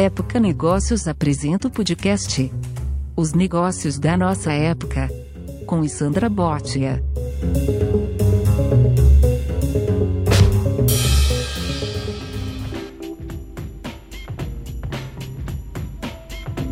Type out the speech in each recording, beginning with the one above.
Época Negócios apresenta o podcast Os Negócios da Nossa Época, com Sandra Botia.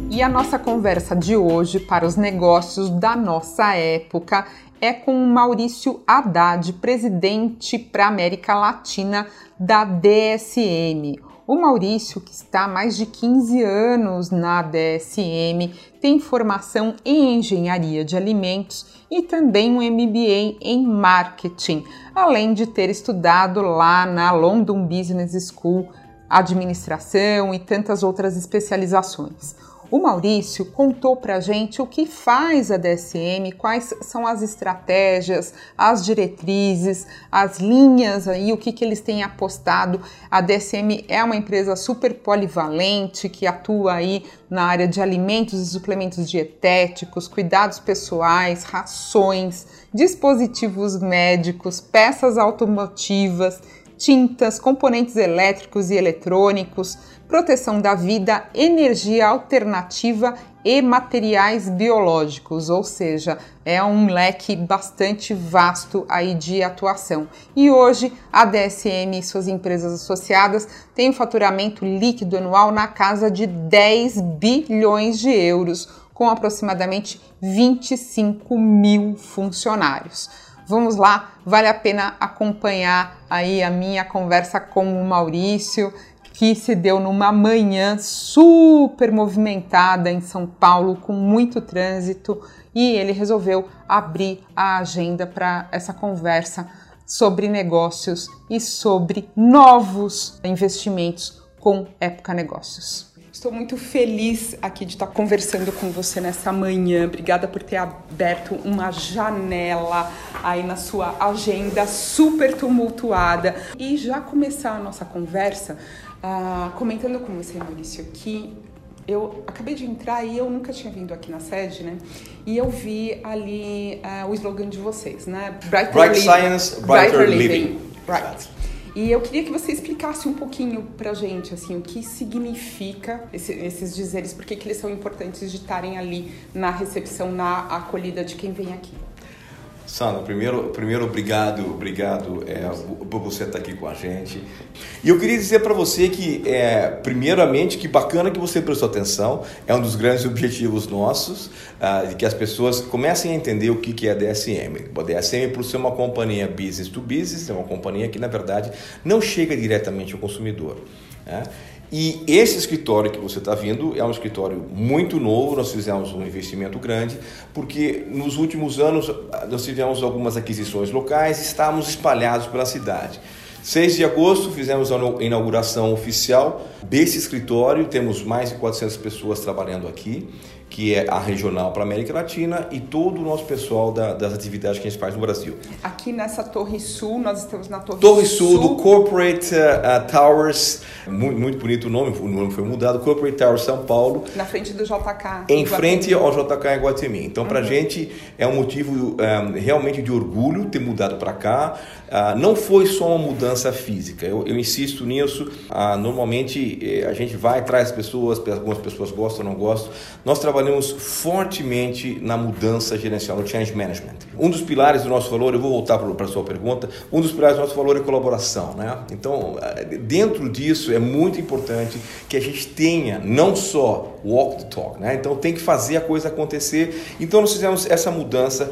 E a nossa conversa de hoje para os negócios da nossa época é com Maurício Haddad, presidente para América Latina da DSM. O Maurício, que está há mais de 15 anos na DSM, tem formação em engenharia de alimentos e também um MBA em marketing, além de ter estudado lá na London Business School administração e tantas outras especializações. O Maurício contou para a gente o que faz a DSM, quais são as estratégias, as diretrizes, as linhas aí, o que, que eles têm apostado. A DSM é uma empresa super polivalente que atua aí na área de alimentos e suplementos dietéticos, cuidados pessoais, rações, dispositivos médicos, peças automotivas, tintas, componentes elétricos e eletrônicos proteção da vida, energia alternativa e materiais biológicos, ou seja, é um leque bastante vasto aí de atuação. E hoje a DSM e suas empresas associadas têm um faturamento líquido anual na casa de 10 bilhões de euros, com aproximadamente 25 mil funcionários. Vamos lá, vale a pena acompanhar aí a minha conversa com o Maurício, que se deu numa manhã super movimentada em São Paulo, com muito trânsito, e ele resolveu abrir a agenda para essa conversa sobre negócios e sobre novos investimentos com Época Negócios. Estou muito feliz aqui de estar conversando com você nessa manhã. Obrigada por ter aberto uma janela aí na sua agenda super tumultuada. E já começar a nossa conversa ah, comentando com você, Maurício, que eu acabei de entrar e eu nunca tinha vindo aqui na sede, né? E eu vi ali uh, o slogan de vocês, né? Brighter Bright living, Science, Brighter, brighter Living. living. Right. E eu queria que você explicasse um pouquinho pra gente, assim, o que significa esse, esses dizeres, por que eles são importantes de estarem ali na recepção, na acolhida de quem vem aqui. Sandra, primeiro, primeiro obrigado, obrigado é, por você estar aqui com a gente. E eu queria dizer para você que, é, primeiramente, que bacana que você prestou atenção, é um dos grandes objetivos nossos, ah, de que as pessoas comecem a entender o que, que é DSM. A DSM, por ser uma companhia business to business, é uma companhia que, na verdade, não chega diretamente ao consumidor. Né? E esse escritório que você está vindo é um escritório muito novo, nós fizemos um investimento grande, porque nos últimos anos nós tivemos algumas aquisições locais e estávamos espalhados pela cidade. 6 de agosto fizemos a inauguração oficial desse escritório, temos mais de 400 pessoas trabalhando aqui que é a regional para a América Latina e todo o nosso pessoal da, das atividades que a gente faz no Brasil. Aqui nessa Torre Sul, nós estamos na Torre, Torre Sul. Sul do Corporate uh, Towers, muito, muito, bonito o nome, o nome foi mudado, Corporate Towers São Paulo. Na frente do JK. Em frente ao JK em Guatemi. Então, para a uhum. gente é um motivo um, eh, realmente de orgulho ter mudado para cá. Uh, não foi só uma mudança física, eu, eu insisto nisso. Uh, normalmente eh, a gente vai, traz pessoas, algumas pessoas gostam, não gostam. Nós trabalhamos fortemente na mudança gerencial, no change management. Um dos pilares do nosso valor, eu vou voltar para a sua pergunta, um dos pilares do nosso valor é colaboração. Né? Então, eh, dentro disso, é muito importante que a gente tenha não só walk the talk, né? então tem que fazer a coisa acontecer. Então, nós fizemos essa mudança.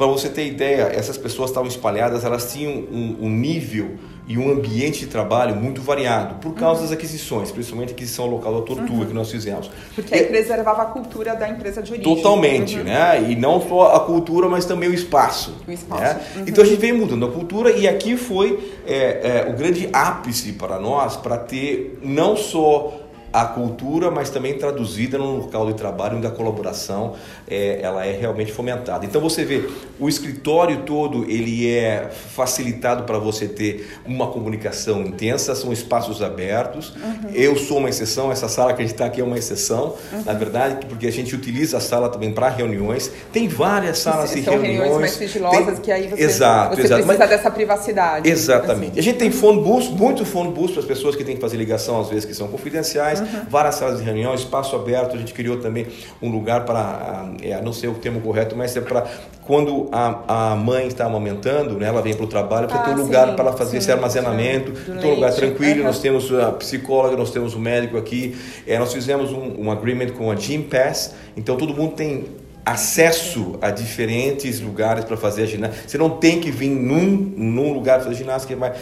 Para você ter ideia, essas pessoas estavam espalhadas, elas tinham um, um nível e um ambiente de trabalho muito variado por causa uhum. das aquisições, principalmente a aquisição local da Tortuga uhum. que nós fizemos. Porque a empresa levava a cultura da empresa de origem. Totalmente, uhum. né? E não só a cultura, mas também o espaço. O espaço. Né? Uhum. Então a gente veio mudando a cultura e aqui foi é, é, o grande ápice para nós para ter não só a cultura, mas também traduzida no local de trabalho, onde a colaboração é, ela é realmente fomentada. Então você vê, o escritório todo ele é facilitado para você ter uma comunicação intensa, são espaços abertos. Uhum. Eu sou uma exceção, essa sala que a gente está aqui é uma exceção, uhum. na verdade, porque a gente utiliza a sala também para reuniões. Tem várias salas de reuniões. reuniões mais sigilosas tem... que aí você, exato, você exato. precisa mas... dessa privacidade. Exatamente. Assim. A gente tem phone booth, muito phone booth para as pessoas que têm que fazer ligação às vezes que são confidenciais. Uhum. várias salas de reunião, espaço aberto. A gente criou também um lugar para, é, não sei o termo correto, mas é para quando a, a mãe está amamentando, né, ela vem para o trabalho, para ah, ter um lugar para ela fazer sim, esse armazenamento, então um lugar tranquilo. Uhum. Nós temos a psicóloga, nós temos o médico aqui. É, nós fizemos um, um agreement com a Gym Pass, então todo mundo tem acesso a diferentes lugares para fazer a ginástica. Você não tem que vir num, num lugar fazer ginástica, mas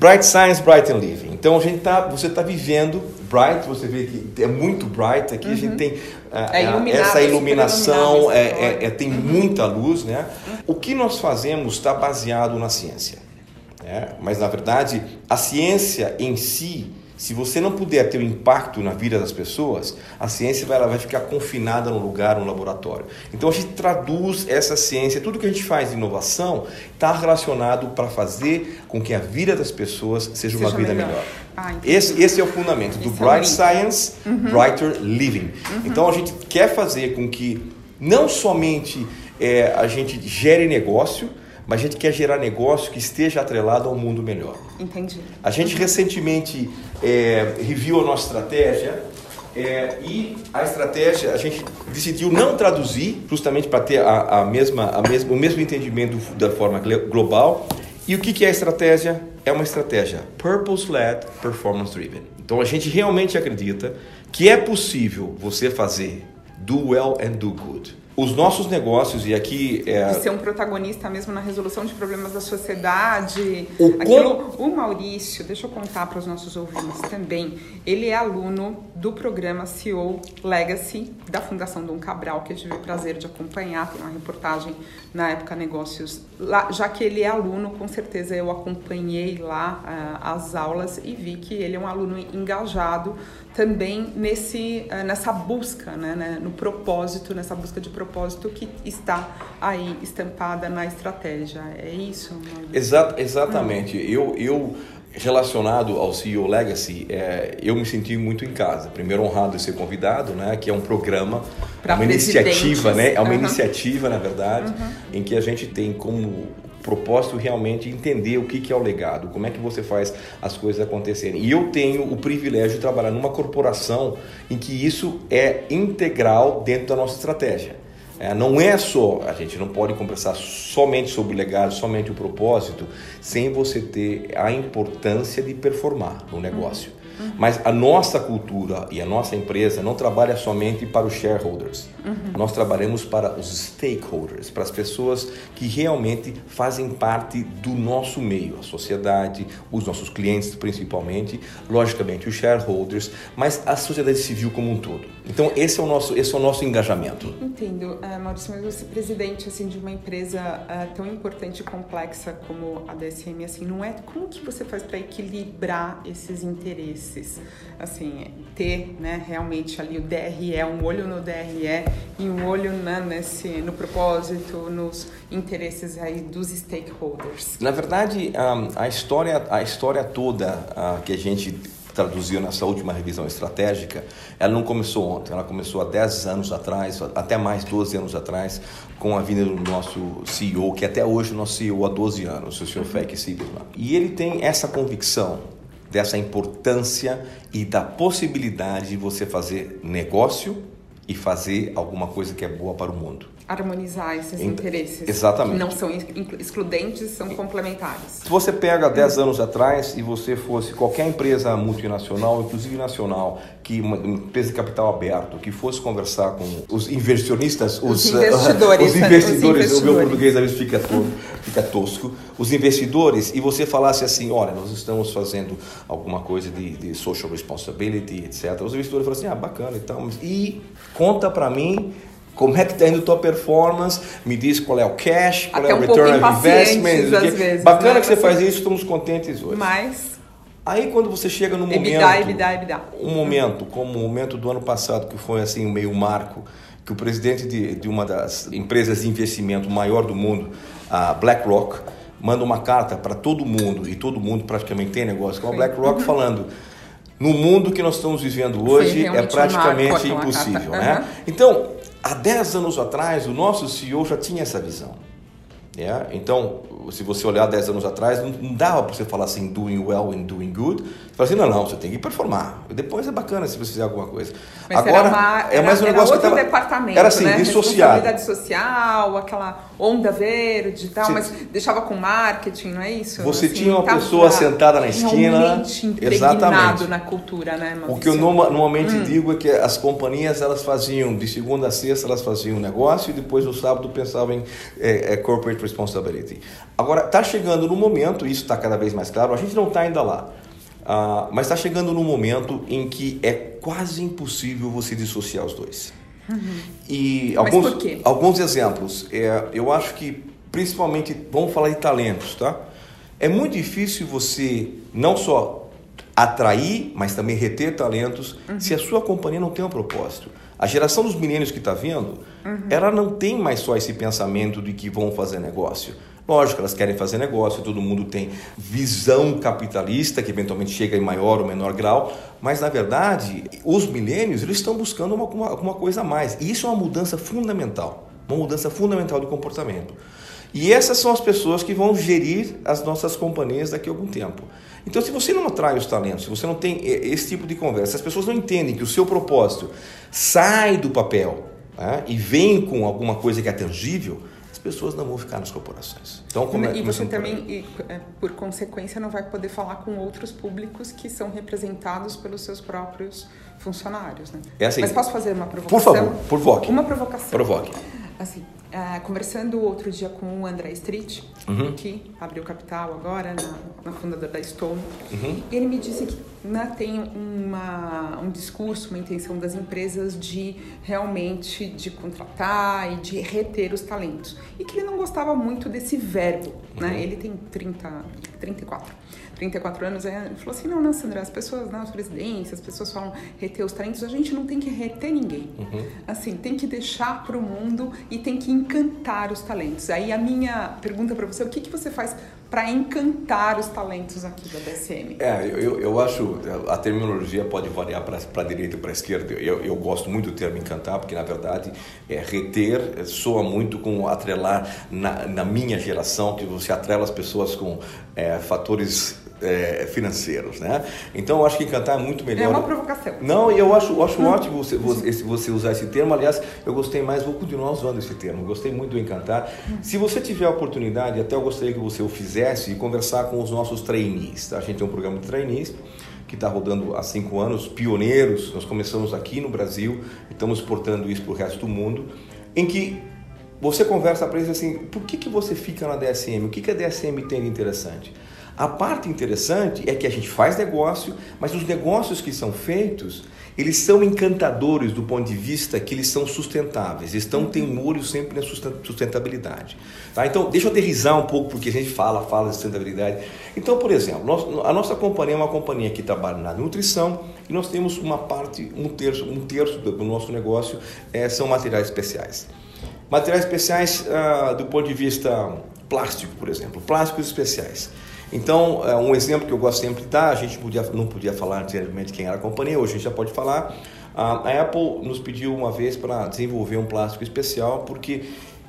Bright Science, Bright and Living. Então a gente tá, você está vivendo Bright, você vê que é muito bright aqui, uhum. a gente uhum. tem uh, é essa iluminação, é, é, é, tem uhum. muita luz, né? O que nós fazemos está baseado na ciência, né? mas na verdade a ciência em si se você não puder ter um impacto na vida das pessoas, a ciência vai, ela vai ficar confinada num lugar, num laboratório. Então a gente traduz essa ciência, tudo que a gente faz de inovação está relacionado para fazer com que a vida das pessoas seja, seja uma vida melhor. melhor. Ah, esse, esse é o fundamento do esse Bright é Science, uhum. Brighter Living. Uhum. Então a gente quer fazer com que não somente é, a gente gere negócio, mas a gente quer gerar negócio que esteja atrelado ao mundo melhor. Entendi. A gente recentemente é, reviu a nossa estratégia é, e a estratégia a gente decidiu não traduzir justamente para ter a, a, mesma, a mesma, o mesmo entendimento da forma global. E o que, que é a estratégia? É uma estratégia purpose-led, performance-driven. Então a gente realmente acredita que é possível você fazer do well and do good os nossos negócios, e aqui. É... De ser um protagonista mesmo na resolução de problemas da sociedade. O, Aquilo, o Maurício, deixa eu contar para os nossos ouvintes também, ele é aluno do programa CEO Legacy da Fundação Dom Cabral, que eu tive o prazer de acompanhar, tem uma reportagem na época Negócios. Lá, já que ele é aluno, com certeza eu acompanhei lá uh, as aulas e vi que ele é um aluno engajado também nesse, uh, nessa busca, né, né, no propósito, nessa busca de propósito que está aí estampada na estratégia. É isso? Exa exatamente. Hum. Eu, eu relacionado ao CEO Legacy, é, eu me senti muito em casa. Primeiro honrado de ser convidado, né, que é um programa, pra uma iniciativa, né, é uma uhum. iniciativa na verdade, uhum. em que a gente tem como propósito realmente entender o que, que é o legado, como é que você faz as coisas acontecerem. E eu tenho o privilégio de trabalhar numa corporação em que isso é integral dentro da nossa estratégia. É, não é só, a gente não pode conversar somente sobre o legado, somente o propósito, sem você ter a importância de performar no negócio. Uhum. Mas a nossa cultura e a nossa empresa não trabalha somente para os shareholders. Uhum. Nós trabalhamos para os stakeholders, para as pessoas que realmente fazem parte do nosso meio, a sociedade, os nossos clientes principalmente, logicamente os shareholders, mas a sociedade civil como um todo. Então esse é o nosso, esse é o nosso engajamento. Entendo, uh, Maurício, mas você presidente assim de uma empresa uh, tão importante e complexa como a DSM, assim, não é como que você faz para equilibrar esses interesses? assim, ter né, realmente ali o DRE, um olho no DRE e um olho né, nesse, no propósito, nos interesses aí dos stakeholders. Na verdade, a, a história, a história toda a, que a gente traduziu nessa última revisão estratégica, ela não começou ontem, ela começou há 10 anos atrás, até mais 12 anos atrás, com a vinda do nosso CEO, que até hoje é o nosso CEO há 12 anos, o Sr. Feck Sibirman. E ele tem essa convicção dessa importância e da possibilidade de você fazer negócio e fazer alguma coisa que é boa para o mundo harmonizar esses interesses. Exatamente. Que não são excludentes, são complementares. Se você pega 10 anos atrás e você fosse qualquer empresa multinacional, inclusive nacional, que uma empresa de capital aberto, que fosse conversar com os inversionistas, os, os investidores, os investidores, o meu português às vezes fica, todo, fica tosco, os investidores, e você falasse assim, olha, nós estamos fazendo alguma coisa de, de social responsibility, etc. Os investidores falam assim, ah, bacana e tal, e conta para mim como é que está indo a tua performance? Me diz qual é o cash, qual Até é o um return on investment. Às vezes, Bacana né? que você faz isso, estamos contentes hoje. Mas. Aí quando você chega no momento. Ebidá, ebidá, ebidá. Um momento, como o momento do ano passado, que foi assim meio marco, que o presidente de, de uma das empresas de investimento maior do mundo, a BlackRock, manda uma carta para todo mundo, e todo mundo praticamente tem negócio com a BlackRock, uhum. falando no mundo que nós estamos vivendo hoje é praticamente impossível. Né? Uhum. Então, há 10 anos atrás, o nosso CEO já tinha essa visão. É? Então, se você olhar 10 anos atrás, não dava para você falar assim, doing well and doing good. Fala assim, não, não, você tem que performar. Depois é bacana se você fizer alguma coisa. Mas Agora, era uma, é mais um era negócio que tava, departamento, Era assim, né? dissociado. Responsabilidade social, aquela onda verde e tal, mas deixava com marketing, não é isso? Você assim, tinha uma pessoa sentada na esquina. Exatamente. na cultura, né? O que eu normalmente hum. digo é que as companhias, elas faziam, de segunda a sexta, elas faziam um negócio e depois no sábado pensavam em é, é, corporate responsibility. Agora, está chegando no momento, isso está cada vez mais claro, a gente não está ainda lá, uh, mas está chegando no momento em que é quase impossível você dissociar os dois. Uhum. E alguns, alguns exemplos. É, eu acho que, principalmente, vamos falar de talentos, tá? É muito difícil você não só atrair, mas também reter talentos uhum. se a sua companhia não tem um propósito. A geração dos milênios que está vindo, uhum. ela não tem mais só esse pensamento de que vão fazer negócio. Lógico, elas querem fazer negócio, todo mundo tem visão capitalista, que eventualmente chega em maior ou menor grau, mas na verdade, os milênios eles estão buscando uma, uma, coisa a mais. E isso é uma mudança fundamental, uma mudança fundamental de comportamento. E essas são as pessoas que vão gerir as nossas companhias daqui a algum tempo. Então, se você não atrai os talentos, se você não tem esse tipo de conversa, as pessoas não entendem que o seu propósito sai do papel né, e vem com alguma coisa que é tangível, pessoas não vão ficar nas corporações. Então, como é, e você também, e, é, por consequência, não vai poder falar com outros públicos que são representados pelos seus próprios funcionários. Né? É assim, Mas posso fazer uma provocação? Por favor, provoque. Uma provocação. Provoque. Assim, Uh, conversando outro dia com o André Street, uhum. que abriu capital agora, na, na fundadora da Stone, uhum. ele me disse que né, tem uma, um discurso, uma intenção das empresas de realmente de contratar e de reter os talentos. E que ele não gostava muito desse verbo, né? uhum. né? Ele tem 30, 34. 34 anos, ele falou assim, não, não, Sandra, as pessoas, nas presidências, as pessoas falam reter os talentos, a gente não tem que reter ninguém. Uhum. Assim, tem que deixar para o mundo e tem que encantar os talentos. Aí a minha pergunta para você, o que, que você faz para encantar os talentos aqui da DSM? É, eu, eu acho, a terminologia pode variar para a direita e para a esquerda. Eu, eu gosto muito do termo encantar, porque na verdade é, reter soa muito com atrelar na, na minha geração, que você atrela as pessoas com é, fatores é, financeiros, né? Então eu acho que cantar é muito melhor. É uma provocação. Não, eu acho, eu acho hum. ótimo você, você, você, usar esse termo. Aliás, eu gostei mais, vou continuar usando esse termo. Gostei muito do encantar. Hum. Se você tiver a oportunidade, até eu gostaria que você o fizesse e conversar com os nossos trainees. Tá? A gente tem um programa de trainees que está rodando há cinco anos, pioneiros. Nós começamos aqui no Brasil, estamos exportando isso para o resto do mundo, em que você conversa para eles assim: por que, que você fica na DSM? O que, que a DSM tem de interessante? A parte interessante é que a gente faz negócio, mas os negócios que são feitos, eles são encantadores do ponto de vista que eles são sustentáveis, estão têm um olho sempre na sustentabilidade. Tá? Então, deixa eu aterrizar um pouco, porque a gente fala, fala de sustentabilidade. Então, por exemplo, a nossa companhia é uma companhia que trabalha na nutrição e nós temos uma parte, um terço, um terço do nosso negócio é, são materiais especiais. Materiais especiais ah, do ponto de vista plástico, por exemplo, plásticos especiais. Então, é, um exemplo que eu gosto sempre de dar, a gente podia, não podia falar anteriormente quem era a companhia, hoje a gente já pode falar. A Apple nos pediu uma vez para desenvolver um plástico especial, porque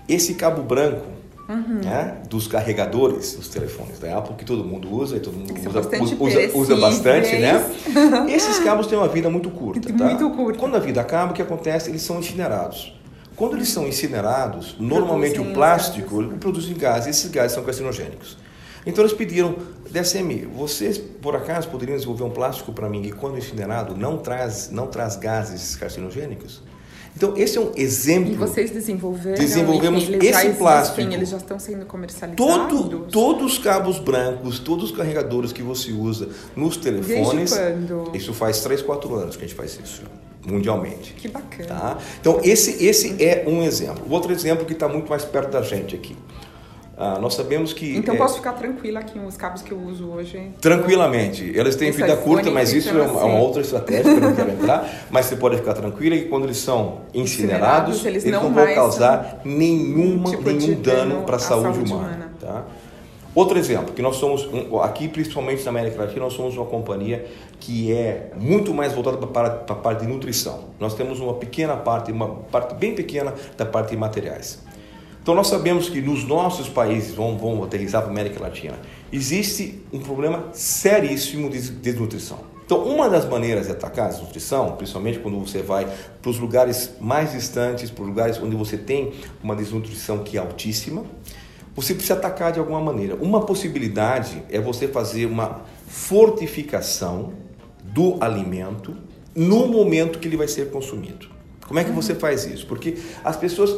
esse cabo branco, Uhum. Né, dos carregadores dos telefones da Apple, que todo mundo usa e todo mundo usa bastante, usa, usa bastante, né? Esses cabos têm uma vida muito curta, tá? Muito curta. Quando a vida acaba, o que acontece? Eles são incinerados. Quando eles são incinerados, normalmente o plástico gases. produz gases, e esses gases são carcinogênicos. Então eles pediram, DSM, vocês por acaso poderiam desenvolver um plástico para mim que quando incinerado não traz, não traz gases carcinogênicos? Então esse é um exemplo. E vocês desenvolveram? Desenvolvemos esse existem, plástico. Eles já estão sendo comercializados. Todo, todos os cabos brancos, todos os carregadores que você usa nos telefones. Desde quando? Isso faz 3, 4 anos que a gente faz isso mundialmente. Que bacana. Tá? Então esse esse é um exemplo. O outro exemplo que está muito mais perto da gente aqui. Ah, nós sabemos que. Então é, posso ficar tranquila aqui os cabos que eu uso hoje? Tranquilamente. Eles têm vida curta, mas isso é uma, assim. outra estratégia que eu não quero entrar. Mas você pode ficar tranquila que quando eles são incinerados, incinerados eles, eles, não, não vão causar nenhuma, tipo nenhum dano para a saúde, saúde, humana. humana. Tá? Outro exemplo, que nós somos, aqui principalmente na América Latina, nós somos uma companhia que é muito mais voltada para a parte de nutrição. Nós temos uma pequena parte, uma parte bem pequena da parte de materiais. Então nós sabemos que nos nossos países, vamos, vamos aterrizar para a América Latina, existe um problema seríssimo de desnutrição. Então, uma das maneiras de atacar a desnutrição, principalmente quando você vai para os lugares mais distantes, para os lugares onde você tem uma desnutrição que é altíssima, você precisa atacar de alguma maneira. Uma possibilidade é você fazer uma fortificação do alimento no momento que ele vai ser consumido. Como é que você faz isso? Porque as pessoas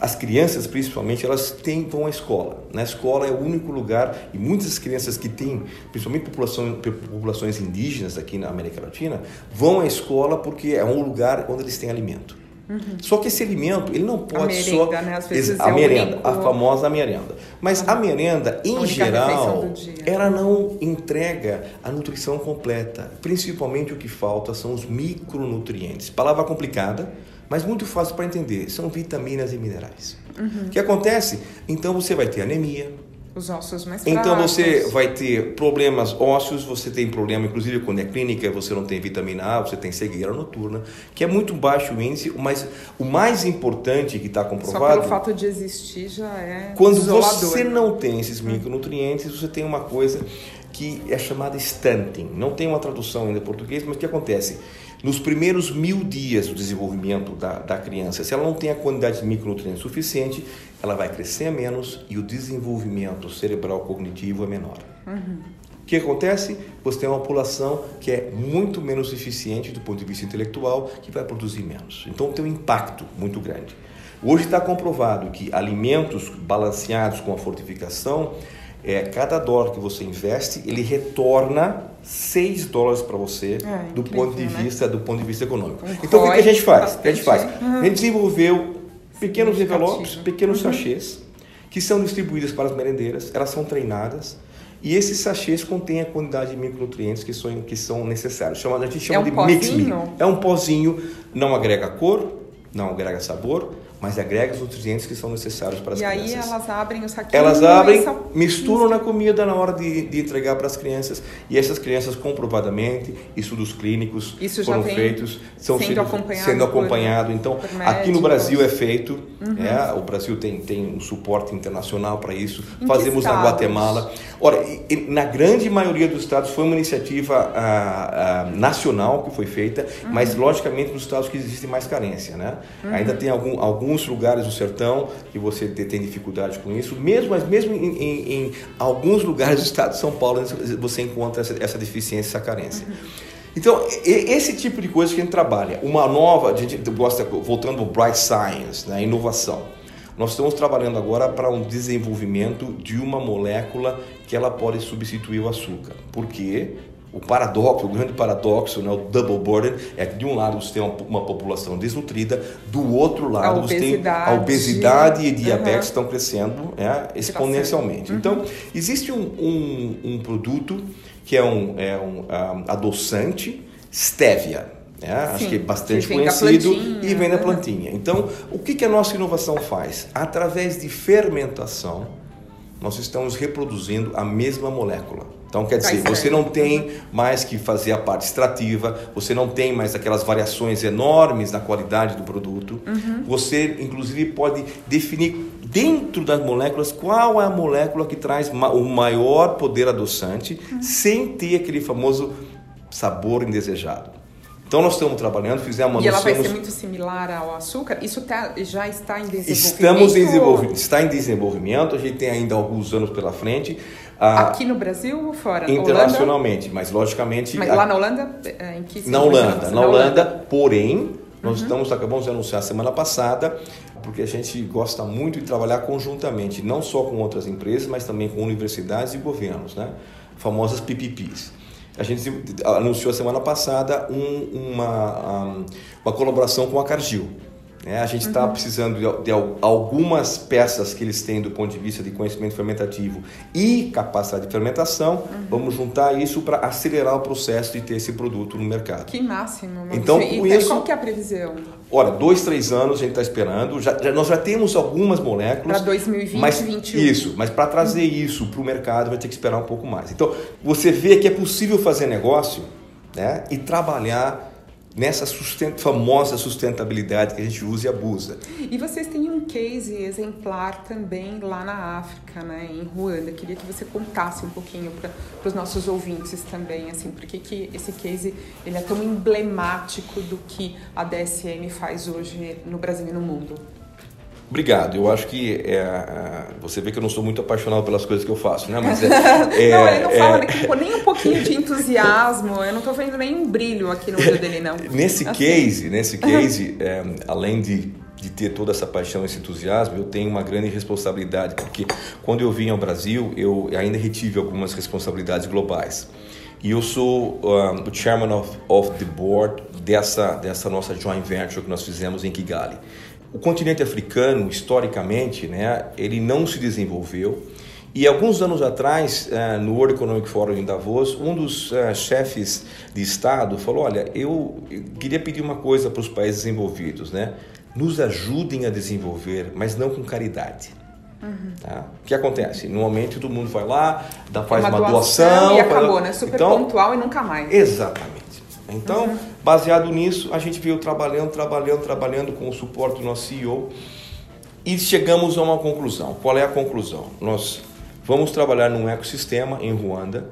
as crianças, principalmente, elas têm, vão à escola. Na escola é o único lugar, e muitas crianças que têm, principalmente população, populações indígenas aqui na América Latina, vão à escola porque é um lugar onde eles têm alimento. Uhum. Só que esse alimento, ele não pode a merenda, só. Né? Às vezes a é merenda, único... a famosa merenda. Mas uhum. a merenda, em a geral, ela não entrega a nutrição completa. Principalmente o que falta são os micronutrientes. Palavra complicada mas muito fácil para entender. São vitaminas e minerais. Uhum. O que acontece? Então você vai ter anemia. Os ossos mais fracos. Então você vai ter problemas ósseos, você tem problema, inclusive quando é clínica, você não tem vitamina A, você tem cegueira noturna, que é muito baixo o índice, mas o mais importante que está comprovado. Só pelo fato de existir já é. Quando isolador. você não tem esses micronutrientes, você tem uma coisa que é chamada stunting. Não tem uma tradução ainda em português, mas o que acontece? Nos primeiros mil dias do desenvolvimento da, da criança, se ela não tem a quantidade de micronutrientes suficiente, ela vai crescer menos e o desenvolvimento cerebral cognitivo é menor. Uhum. O que acontece? Você tem uma população que é muito menos eficiente do ponto de vista intelectual, que vai produzir menos. Então tem um impacto muito grande. Hoje está comprovado que alimentos balanceados com a fortificação é, cada dólar que você investe, ele retorna 6 dólares para você é, do ponto de né? vista do ponto de vista econômico. Um então o que, a gente faz? O que a gente faz? A gente desenvolveu pequenos envelopes, pequenos uhum. sachês que são distribuídos para as merendeiras, elas são treinadas e esses sachês contêm a quantidade de micronutrientes que são, que são necessários. Chama, a gente chama é um de mix meal. É um pozinho, não agrega cor, não agrega sabor, mas agrega os nutrientes que são necessários para as e crianças. E aí elas abrem o saquinho. Elas abrem, misturam na comida na hora de, de, entregar para as crianças. E essas crianças, comprovadamente, estudos clínicos Isso foram feitos, são sendo, acompanhado. Sendo acompanhado. então, aqui no Brasil é feito. Uhum. É, o Brasil tem, tem um suporte internacional para isso. Em Fazemos na Guatemala. Ora, na grande maioria dos estados foi uma iniciativa a, a, nacional que foi feita, uhum. mas logicamente nos estados que existe mais carência. Né? Uhum. Ainda tem algum, algum alguns lugares do sertão que você tem dificuldade com isso, mesmo, mas mesmo em, em, em alguns lugares do estado de São Paulo você encontra essa, essa deficiência, essa carência. Então, esse tipo de coisa que a gente trabalha. Uma nova, a gente gosta, voltando ao Bright Science, né, inovação. Nós estamos trabalhando agora para um desenvolvimento de uma molécula que ela pode substituir o açúcar. Por quê? O paradoxo, o grande paradoxo, né, o double burden, é que de um lado você tem uma, população desnutrida, do outro lado você tem a obesidade e diabetes uhum. estão crescendo é, exponencialmente. Uhum. Então, existe um, um, um, produto que é um, é um, um adoçante, stevia. É, acho que é bastante que conhecido e vem da plantinha. Então, o que, que a nossa inovação faz? Através de fermentação, nós estamos reproduzindo a mesma molécula. Então, quer dizer, você não tem mais que fazer a parte extrativa, você não tem mais aquelas variações enormes na qualidade do produto. Uhum. Você, inclusive, pode definir dentro das moléculas qual é a molécula que traz o maior poder adoçante, uhum. sem ter aquele famoso sabor indesejado. Então nós estamos trabalhando, fizemos uma E ela vai ser muito similar ao açúcar? Isso tá, já está em desenvolvimento? Estamos em desenvolvimento, está em desenvolvimento, a gente tem ainda alguns anos pela frente. Ah, Aqui no Brasil ou fora? Internacionalmente, Holanda? mas logicamente... Mas lá na Holanda, é, em que Na Holanda, na Holanda, porém, nós uhum. estamos, acabamos de anunciar semana passada, porque a gente gosta muito de trabalhar conjuntamente, não só com outras empresas, mas também com universidades e governos, né? famosas PPPs. A gente anunciou semana passada um, uma, uma colaboração com a Cargill. É, a gente está uhum. precisando de, de, algumas peças que eles têm do ponto de vista de conhecimento fermentativo e capacidade de fermentação. Uhum. Vamos juntar isso para acelerar o processo de ter esse produto no mercado. Que máximo! Então, e, com isso, qual que é a previsão? Olha, dois, três anos a gente está esperando. Já, já, nós já temos algumas moléculas. Para 2020, mas, 2021. Isso, mas para trazer uhum. isso para o mercado vai ter que esperar um pouco mais. Então, você vê que é possível fazer negócio né, e trabalhar nessa sustent famosa sustentabilidade que a gente usa e abusa. E vocês têm um case exemplar também lá na África, né, em Ruanda. Queria que você contasse um pouquinho para os nossos ouvintes também, assim, porque que esse case ele é tão emblemático do que a DSM faz hoje no Brasil e no mundo. Obrigado. Eu acho que é, você vê que eu não sou muito apaixonado pelas coisas que eu faço, né? Mas é, é, não, ele não fala nem um pouquinho de entusiasmo. Eu não estou vendo nem um brilho aqui no olho dele, não. Nesse assim. case, nesse case, é, além de, de ter toda essa paixão, esse entusiasmo, eu tenho uma grande responsabilidade, porque quando eu vim ao Brasil, eu ainda retive algumas responsabilidades globais. E eu sou um, o chairman of, of the board dessa, dessa nossa joint venture que nós fizemos em Kigali. O continente africano, historicamente, né, ele não se desenvolveu. E alguns anos atrás, eh, no World Economic Forum em Davos, um dos eh, chefes de Estado falou: Olha, eu queria pedir uma coisa para os países desenvolvidos, né? Nos ajudem a desenvolver, mas não com caridade. Uhum. Tá? O que acontece? Normalmente todo mundo vai lá, dá, faz uma, uma doação, doação, e acabou, faz... né? Super então, pontual e nunca mais. Exatamente. Então, uhum. Baseado nisso, a gente veio trabalhando, trabalhando, trabalhando com o suporte do nosso CEO e chegamos a uma conclusão. Qual é a conclusão? Nós vamos trabalhar num ecossistema em Ruanda.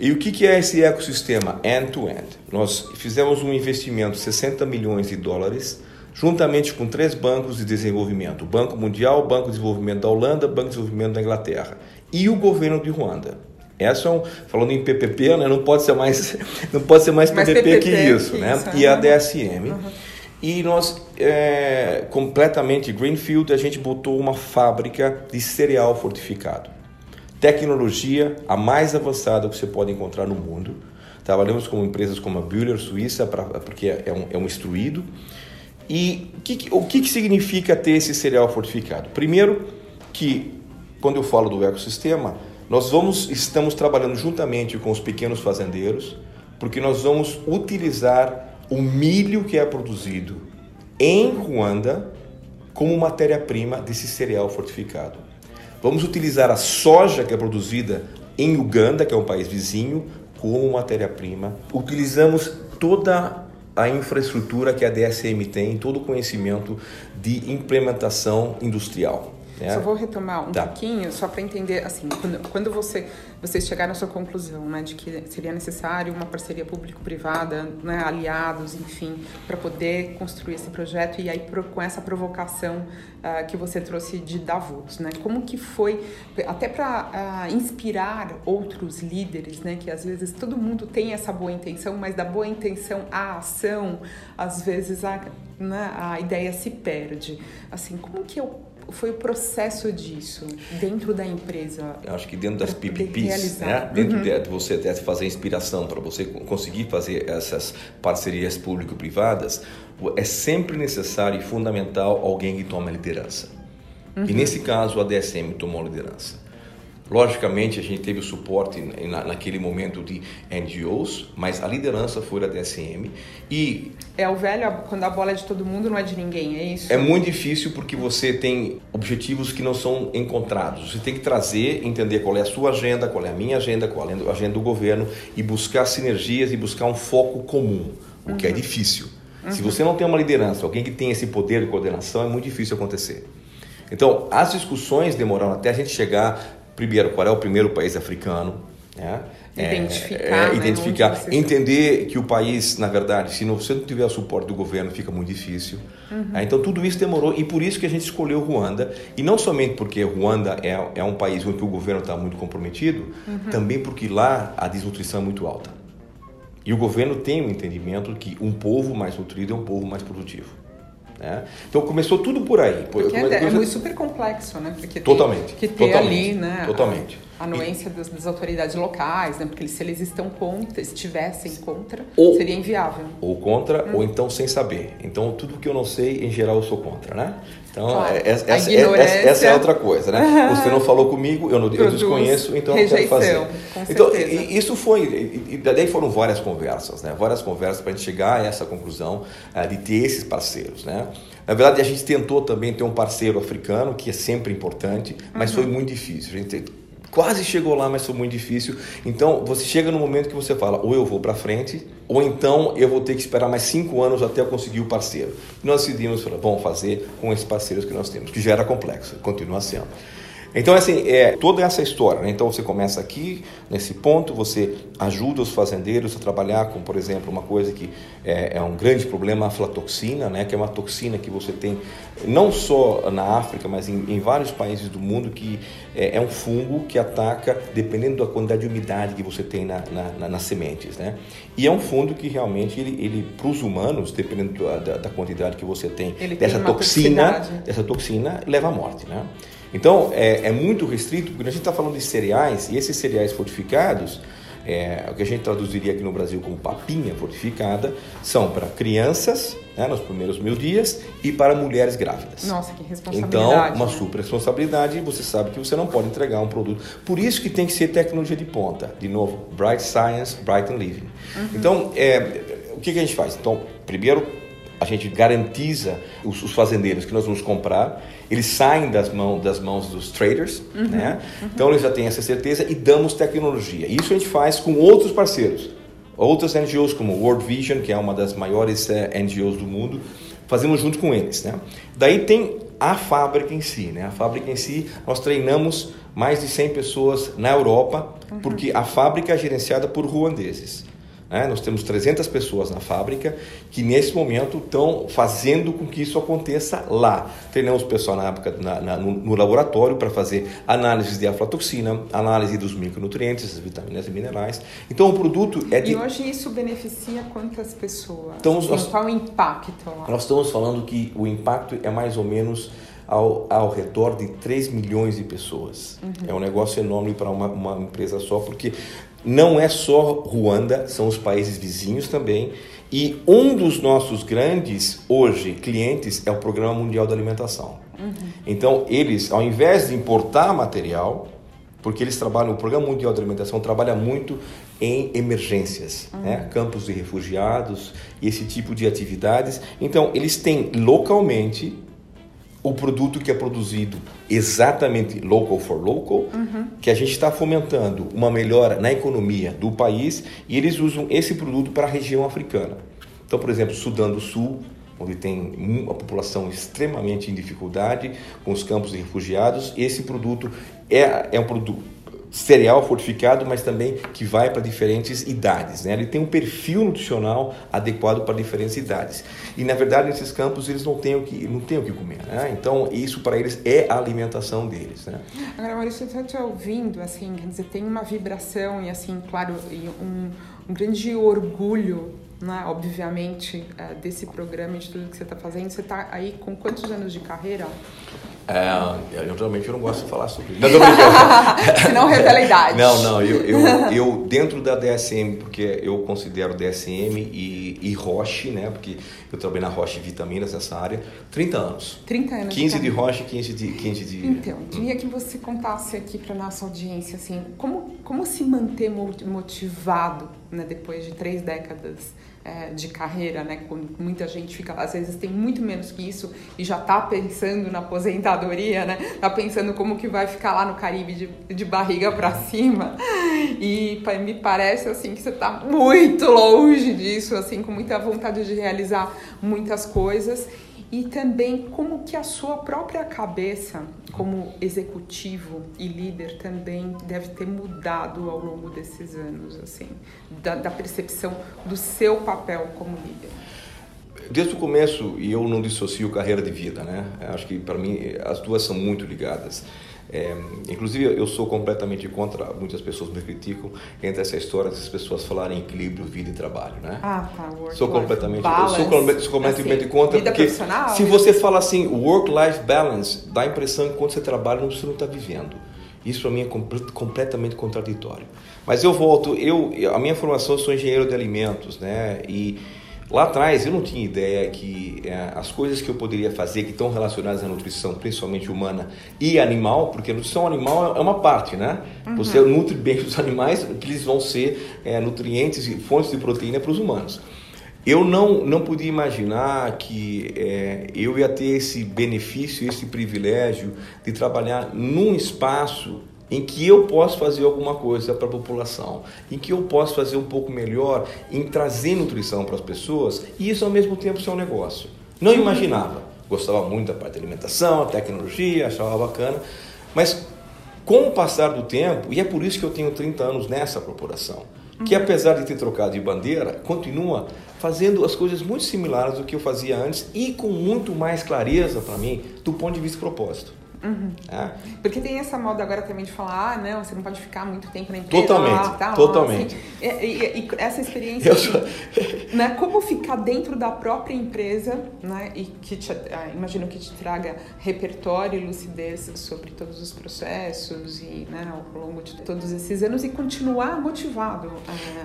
E o que é esse ecossistema end-to-end? -end? Nós fizemos um investimento de 60 milhões de dólares, juntamente com três bancos de desenvolvimento: o Banco Mundial, o Banco de Desenvolvimento da Holanda, o Banco de Desenvolvimento da Inglaterra e o governo de Ruanda. Essa é um, falando em PPP, né, não pode ser mais, não pode ser mais, mais PPP, PPP, que isso, que né? Isso, e a DSM. Uhum. E nós, é, completamente Greenfield, a gente botou uma fábrica de cereal fortificado. Tecnologia a mais avançada que você pode encontrar no mundo. Trabalhamos com empresas como a Bühler, Suíça, pra, porque é um, é um instruído. E que, o que, que significa ter esse cereal fortificado? Primeiro, que quando eu falo do ecossistema, nós vamos, estamos trabalhando juntamente com os pequenos fazendeiros, porque nós vamos utilizar o milho que é produzido em Ruanda como matéria-prima desse cereal fortificado. Vamos utilizar a soja que é produzida em Uganda, que é um país vizinho, como matéria-prima. Utilizamos toda a infraestrutura que a DSM tem, todo o conhecimento de implementação industrial. É. Só vou retomar um tá. pouquinho, só para entender, assim, quando, quando você, vocês chegaram à sua conclusão, né, de que seria necessário uma parceria público-privada, né, aliados, enfim, para poder construir esse projeto, e aí pro, com essa provocação uh, que você trouxe de Davos, né, como que foi, até para uh, ah, inspirar outros líderes, né, que às vezes todo mundo tem essa boa intenção, mas da boa intenção à ação, às vezes a, né, a ideia se perde. Assim, como que eu foi o processo disso dentro da empresa? Eu acho que dentro das PPPs, né? dentro uhum. de você de fazer inspiração para você conseguir fazer essas parcerias público-privadas, é sempre necessário e fundamental alguém que tome a liderança. Uhum. E nesse caso a DSM tomou a liderança. Logicamente, a gente teve o suporte na, naquele momento de NGOs, mas a liderança foi da DSM. E é o velho, quando a bola é de todo mundo, não é de ninguém, é isso? É muito difícil porque você tem objetivos que não são encontrados. Você tem que trazer, entender qual é a sua agenda, qual é a minha agenda, qual é a agenda do governo e buscar sinergias e buscar um foco comum, o uhum. que é uhum. difícil. Uhum. Se você não tem uma liderança, alguém que tem esse poder de coordenação, é muito difícil acontecer. Então, as discussões demoraram até a gente chegar primeiro, qual é o primeiro país africano, né? Identificar, é, é, identificar entender que o país, na verdade, se você não tiver o suporte do governo, fica muito difícil. Uhum. É, então tudo isso demorou e por isso que a gente escolheu Ruanda e não somente porque Ruanda é, é um país onde o governo está muito comprometido, uhum. também porque lá a desnutrição é muito alta. E o governo tem o um entendimento que um povo mais nutrido é um povo mais produtivo. Né? Então começou tudo por aí. Porque é, é muito super complexo, né? Porque totalmente. que ter totalmente, ali, né? Totalmente. A anuência das, das, autoridades locais, né? Porque se eles estão contra, estivessem contra, ou, seria inviável. Ou contra, hum. ou então sem saber. Então tudo que eu não sei, em geral, eu sou contra, né? Então, claro. É, essa, essa, essa, é outra coisa, né? Você não falou comigo, eu, não, eu desconheço, então Rejeição, eu quero fazer. então, isso foi, e, daí foram várias conversas, né? Várias conversas para a gente chegar a essa conclusão uh, de ter esses parceiros, né? Na verdade, a gente tentou também ter um parceiro africano, que é sempre importante, mas uhum. foi muito difícil. A gente quase chegou lá, mas foi muito difícil. Então você chega no momento que você fala, ou eu vou para frente, ou então eu vou ter que esperar mais cinco anos até eu conseguir o parceiro. Nós decidimos, vamos fazer com esses parceiros que nós temos, que já era complexo, continua sendo. Então, assim, é toda essa história. Né? Então, você começa aqui, nesse ponto, você ajuda os fazendeiros a trabalhar com, por exemplo, uma coisa que é, é um grande problema, a aflatoxina, né? que é uma toxina que você tem não só na África, mas em, em vários países do mundo, que é, é, um fungo que ataca, dependendo da quantidade de umidade que você tem na, na, na, nas sementes. Né? E é um fungo que realmente, ele, ele para os humanos, dependendo da, da, quantidade que você tem ele dessa tem toxina, dessa toxina, leva à morte. Né? Então, é, é muito restrito, porque a gente está falando de cereais, e esses cereais fortificados, é, o que a gente traduziria aqui no Brasil como papinha fortificada, são para crianças, né, nos primeiros mil dias, e para mulheres grávidas. Nossa, que responsabilidade. Então, uma super responsabilidade, você sabe que você não pode entregar um produto. Por isso que tem que ser tecnologia de ponta. De novo, Bright Science, Bright and Living. Uhum. Então, é, o que, que a gente faz? Então, primeiro, a gente garantiza os, os, fazendeiros que nós vamos comprar, eles saem das, mão, das mãos dos traders, uhum, né? Uhum. Então eles já têm essa certeza e damos tecnologia. Isso a gente faz com outros parceiros, outras NGOs como World Vision, que é uma das maiores eh, NGOs do mundo, fazemos junto com eles, né? Daí tem a fábrica em si, né? A fábrica em si, nós treinamos mais de 100 pessoas na Europa, uhum. porque a fábrica é gerenciada por ruandeses. Né? Nós temos 300 pessoas na fábrica que nesse momento estão fazendo com que isso aconteça lá. Treinamos o pessoal na na, na, no, laboratório para fazer análise de aflatoxina, análise dos micronutrientes, as vitaminas e minerais. Então o produto é de... E hoje isso beneficia quantas pessoas? Então, nós, qual o impacto lá? Nós estamos falando que o impacto é mais ou menos ao, ao redor de 3 milhões de pessoas. Uhum. É um negócio enorme para uma, uma empresa só, porque não é só Ruanda, são os países vizinhos também. E um dos nossos grandes, hoje, clientes é o Programa Mundial da Alimentação. Uhum. Então, eles, ao invés de importar material, porque eles trabalham, o Programa Mundial da Alimentação trabalha muito em emergências, uhum. né? campos de refugiados, esse tipo de atividades. Então, eles têm localmente o produto que é produzido exatamente local for local, uhum. que a gente está fomentando uma melhora na economia do país e eles usam esse produto para a região africana. Então, por exemplo, Sudão do Sul, onde tem uma população extremamente em dificuldade, com os campos de refugiados, esse produto é, é um produto cereal fortificado, mas também que vai para diferentes idades. Né? Ele tem um perfil nutricional adequado para diferentes idades. E na verdade nesses campos eles não têm o que não têm o que comer. Né? Então isso para eles é a alimentação deles. Né? Agora Maurício, eu te ouvindo assim, quer dizer, tem uma vibração e assim, claro, um, um grande orgulho né, obviamente, é, desse programa e de tudo que você está fazendo. Você está aí com quantos anos de carreira? É, eu realmente não gosto de falar sobre isso. Se não revela a idade. Não, não, eu, eu, eu, dentro da DSM, porque eu considero DSM e, e Roche, né? Porque eu trabalhei na Roche Vitaminas nessa área, 30 anos. 30 anos. 15 de, de Roche, 15 de, 15 de. Então, queria que você contasse aqui para nossa audiência, assim, como, como se manter motivado né, depois de três décadas é, de carreira, né? Quando muita gente fica, às vezes tem muito menos que isso e já está pensando na aposentadoria, né? Tá pensando como que vai ficar lá no Caribe de, de barriga para cima. E me parece assim que você está muito longe disso, assim, com muita vontade de realizar muitas coisas e também como que a sua própria cabeça como executivo e líder também deve ter mudado ao longo desses anos assim da, da percepção do seu papel como líder? Desde o começo e eu não dissocio carreira de vida né? Acho que para mim as duas são muito ligadas é, inclusive, eu sou completamente contra, muitas pessoas me criticam, entre essa história das pessoas falarem equilíbrio, vida e trabalho, né? Ah, tá. Work, sou completamente, balance, sou completamente, sou completamente assim, contra, porque se você fala assim, work-life balance, dá a impressão que quando você trabalha, você não está vivendo. Isso para mim é completamente contraditório. Mas eu volto, eu, a minha formação, eu sou engenheiro de alimentos, né? E Lá atrás eu não tinha ideia que é, as coisas que eu poderia fazer que estão relacionadas à nutrição, principalmente humana e animal, porque a nutrição animal é uma parte, né? Uhum. Você nutre bem os animais, que eles vão ser é, nutrientes e fontes de proteína para os humanos. Eu não, não podia imaginar que é, eu ia ter esse benefício, esse privilégio de trabalhar num espaço em que eu posso fazer alguma coisa para a população, em que eu posso fazer um pouco melhor em trazer nutrição para as pessoas e isso ao mesmo tempo ser um negócio. Não imaginava. Gostava muito da parte da alimentação, a tecnologia, achava bacana, mas com o passar do tempo, e é por isso que eu tenho 30 anos nessa corporação, que apesar de ter trocado de bandeira, continua fazendo as coisas muito similares do que eu fazia antes e com muito mais clareza para mim do ponto de vista propósito. Uhum. É. Porque tem essa moda agora também de falar, ah, não, você não pode ficar muito tempo na empresa. Totalmente, lá, tá, totalmente. Assim. E, e, e, essa experiência, sou... né, como ficar dentro da própria empresa, né, e que te, ah, imagino que te traga repertório e lucidez sobre todos os processos e, né, ao longo de todos esses anos e continuar motivado.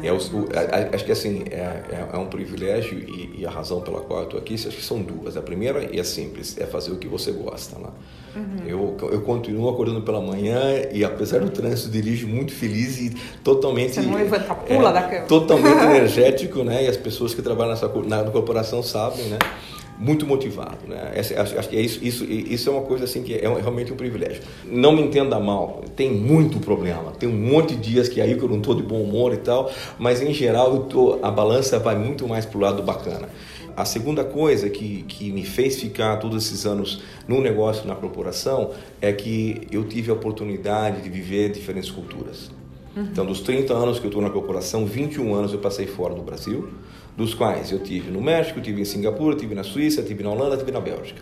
É, o, a, acho que assim, é, é, é um privilégio e, e, a razão pela qual eu estou aqui, acho que são duas. A primeira, e é simples, é fazer o que você gosta, né? Uhum. Eu, eu continuo acordando pela manhã e, apesar do trânsito, dirijo muito feliz e totalmente. Você não levanta, pula é, da cama. Totalmente energético, né? E as pessoas que trabalham nessa, na, na corporação sabem, né? muito motivado, né? Essa, acho, acho, que é isso, isso, isso é uma coisa assim que é, é realmente um privilégio. Não me entenda mal, tem muito problema, tem um monte de dias que aí que eu não estou de bom humor e tal, mas em geral tô, a balança vai muito mais para o lado bacana. A segunda coisa que, que me fez ficar todos esses anos no negócio, na corporação, é que eu tive a oportunidade de viver diferentes culturas. Uhum. Então, dos 30 anos que eu estou na corporação, 21 anos eu passei fora do Brasil, dos quais eu tive no México, tive em Singapura, tive na Suíça, tive na Holanda, tive na Bélgica.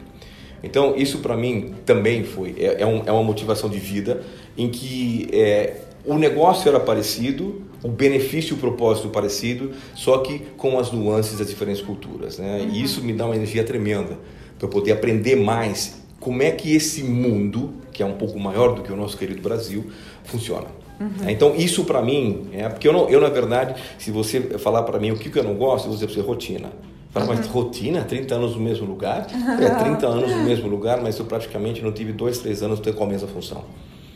Então, isso para mim também foi, é, é, um, é, uma motivação de vida em que é, o negócio era parecido, o benefício e o propósito parecido, só que com as nuances das diferentes culturas. Né? Uhum. E isso me dá uma energia tremenda para poder aprender mais como é que esse mundo, que é um pouco maior do que o nosso querido Brasil, funciona. Uhum. Então, isso para mim, é porque eu, não, eu, na verdade, se você falar para mim o que, que eu não gosto, eu vou dizer para você rotina. Fala, mas uhum. rotina? 30 anos no mesmo lugar? É, 30 anos no mesmo lugar, mas eu praticamente não tive dois, três anos com a mesma função.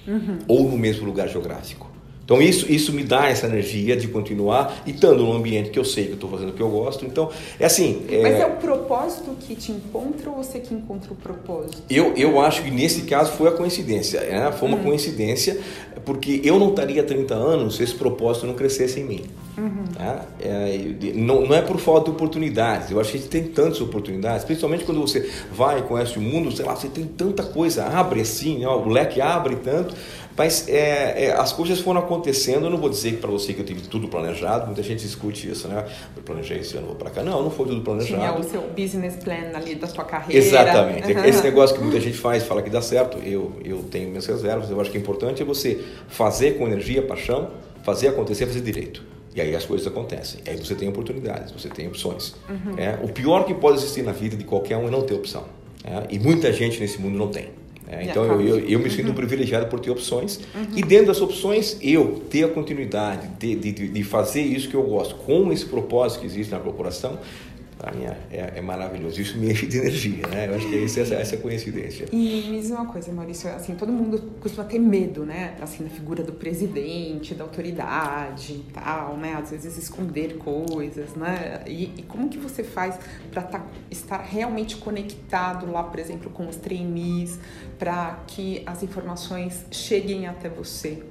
Uhum. Ou no mesmo lugar geográfico. Então isso, isso me dá essa energia de continuar e estando num ambiente que eu sei que eu estou fazendo o que eu gosto. Então, é assim. É... Mas é o propósito que te encontra ou você que encontra o propósito? Eu, eu acho que nesse caso foi a coincidência. Né? Foi uma hum. coincidência, porque eu não estaria 30 anos se esse propósito não crescesse em mim. Uhum. Tá? É, não, não é por falta de oportunidades. Eu acho que a gente tem tantas oportunidades, principalmente quando você vai e conhece o mundo, sei lá, você tem tanta coisa, abre assim, né? o leque abre tanto. Mas é, é, as coisas foram acontecendo. Eu não vou dizer para você que eu tive tudo planejado. Muita gente discute isso, né? Eu planejei esse ano, vou para cá. Não, não foi tudo planejado. Tinha o seu business plan ali da sua carreira. Exatamente. Uhum. Esse negócio que muita gente faz, fala que dá certo. Eu, eu tenho minhas reservas. Eu acho que é importante é você fazer com energia, paixão, fazer acontecer, fazer direito. E aí as coisas acontecem. Aí você tem oportunidades, você tem opções. Uhum. É, o pior que pode existir na vida de qualquer um é não ter opção. É, e muita gente nesse mundo não tem. É, então eu, eu, eu, me sinto uhum. privilegiado por ter opções uhum. e dentro das opções eu ter a continuidade de, de, de fazer isso que eu gosto com esse propósito que existe na corporação mim é, é, é, maravilhoso. Isso me enche de energia, né? Eu acho que essa, essa é a coincidência. E me diz uma coisa, Maurício, assim, todo mundo costuma ter medo, né? Assim, da figura do presidente, da autoridade e tal, né? Às vezes esconder coisas, né? E, e como que você faz para tá, estar realmente conectado lá, por exemplo, com os trainees, para que as informações cheguem até você?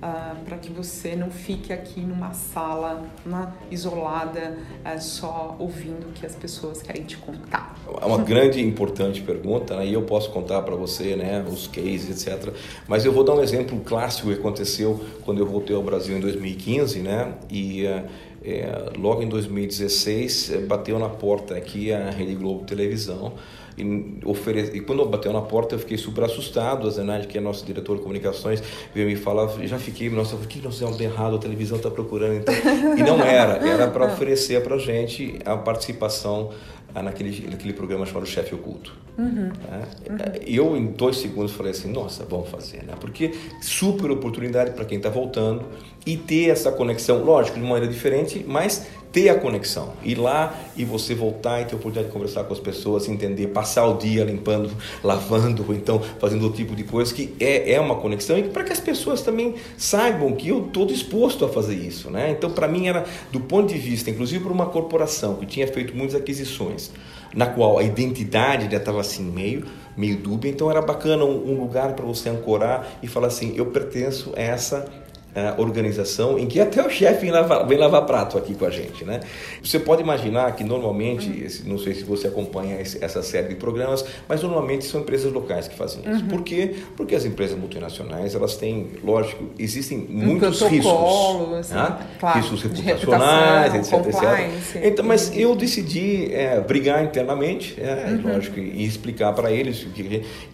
Uh, ah, para que você não fique aqui numa sala né, isolada, uh, só ouvindo o que as pessoas querem te contar? É uma grande e importante pergunta, né? e eu posso contar para você né, os cases, etc. Mas eu vou dar um exemplo clássico que aconteceu quando eu voltei ao Brasil em 2015, né? e uh, é, logo em 2016 eh, bateu na porta aqui a Rede Globo Televisão e, e quando bateu na porta eu fiquei super assustado, a Zenaide, que é nosso diretor de comunicações, veio me falar, já fiquei, nossa, o que nós fizemos de errado, a televisão está procurando, então... e não era, era para oferecer para gente a participação naquele, naquele programa chamado Chefe Oculto. Uhum. Né? Uhum. Eu, em dois segundos, falei assim: nossa, vamos fazer, né? Porque super oportunidade para quem está voltando e ter essa conexão, lógico, de maneira diferente, mas ter a conexão, ir lá e você voltar e ter a oportunidade de conversar com as pessoas, entender, passar o dia limpando, lavando, ou então fazendo outro tipo de coisa, que é, é uma conexão e para que as pessoas também saibam que eu estou disposto a fazer isso. Né? Então, para mim, era do ponto de vista, inclusive por uma corporação que tinha feito muitas aquisições, na qual a identidade já estava assim meio meio dúbia, então era bacana um, um lugar para você ancorar e falar assim, eu pertenço a essa uh, organização em que até o chefe vem lavar, vem lavar prato aqui com a gente, né? Você pode imaginar que normalmente, uhum. não sei se você acompanha esse, essa série de programas, mas normalmente são empresas locais que fazem isso. Uhum. Por quê? Porque as empresas multinacionais, elas têm, lógico, existem um muitos riscos. Assim, né? claro, riscos reputacionais, etc, etc. Então, mas eu decidi é, brigar internamente, é, uhum. lógico, e explicar para eles.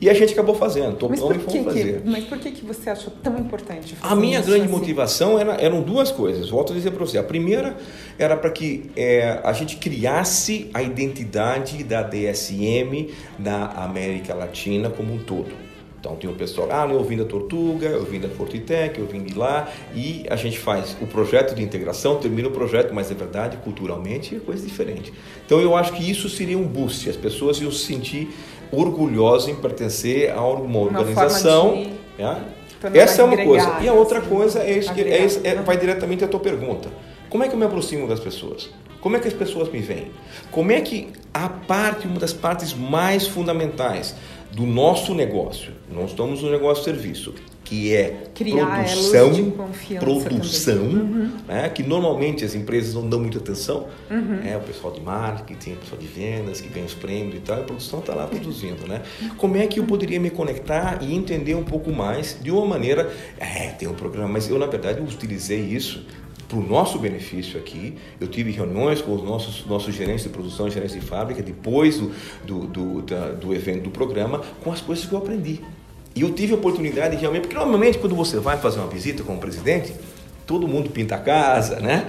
E a gente acabou fazendo, topamos e fomos fazer. Mas por que, que você achou tão importante fazer A minha grande grande motivação era, eram duas coisas. Volto a dizer para você. A primeira era para que é, a gente criasse a identidade da DSM na América Latina como um todo. Então tem o pessoal, ah, eu vim da Tortuga, eu vim da Fortitec, eu vim de lá, e a gente faz o projeto de integração, termina o projeto, mas é verdade, culturalmente é coisa diferente. Então eu acho que isso seria um boost, as pessoas iam se sentir orgulhosas em pertencer a uma organização. Uma essa é uma coisa. E a outra assim, coisa é, isso, é, isso, é, vai diretamente à tua pergunta. Como é que eu me aproximo das pessoas? Como é que as pessoas me veem? Como é que a parte, uma das partes mais fundamentais do nosso negócio, nós estamos no negócio de serviço, que é Criar produção, produção, uhum. né, que normalmente as empresas não dão muita atenção, uhum. é o pessoal de marketing, o pessoal de vendas que ganha os prêmios e tal, a produção está lá produzindo, né? Como é que eu poderia me conectar e entender um pouco mais de uma maneira, é, tem um programa, mas eu na verdade utilizei isso para o nosso benefício aqui. Eu tive reuniões com os nossos, nossos gerentes de produção, gerentes de fábrica, depois do, do, do, da, do evento do programa, com as coisas que eu aprendi. E eu tive a oportunidade realmente, porque normalmente quando você vai fazer uma visita com o presidente, todo mundo pinta a casa, né?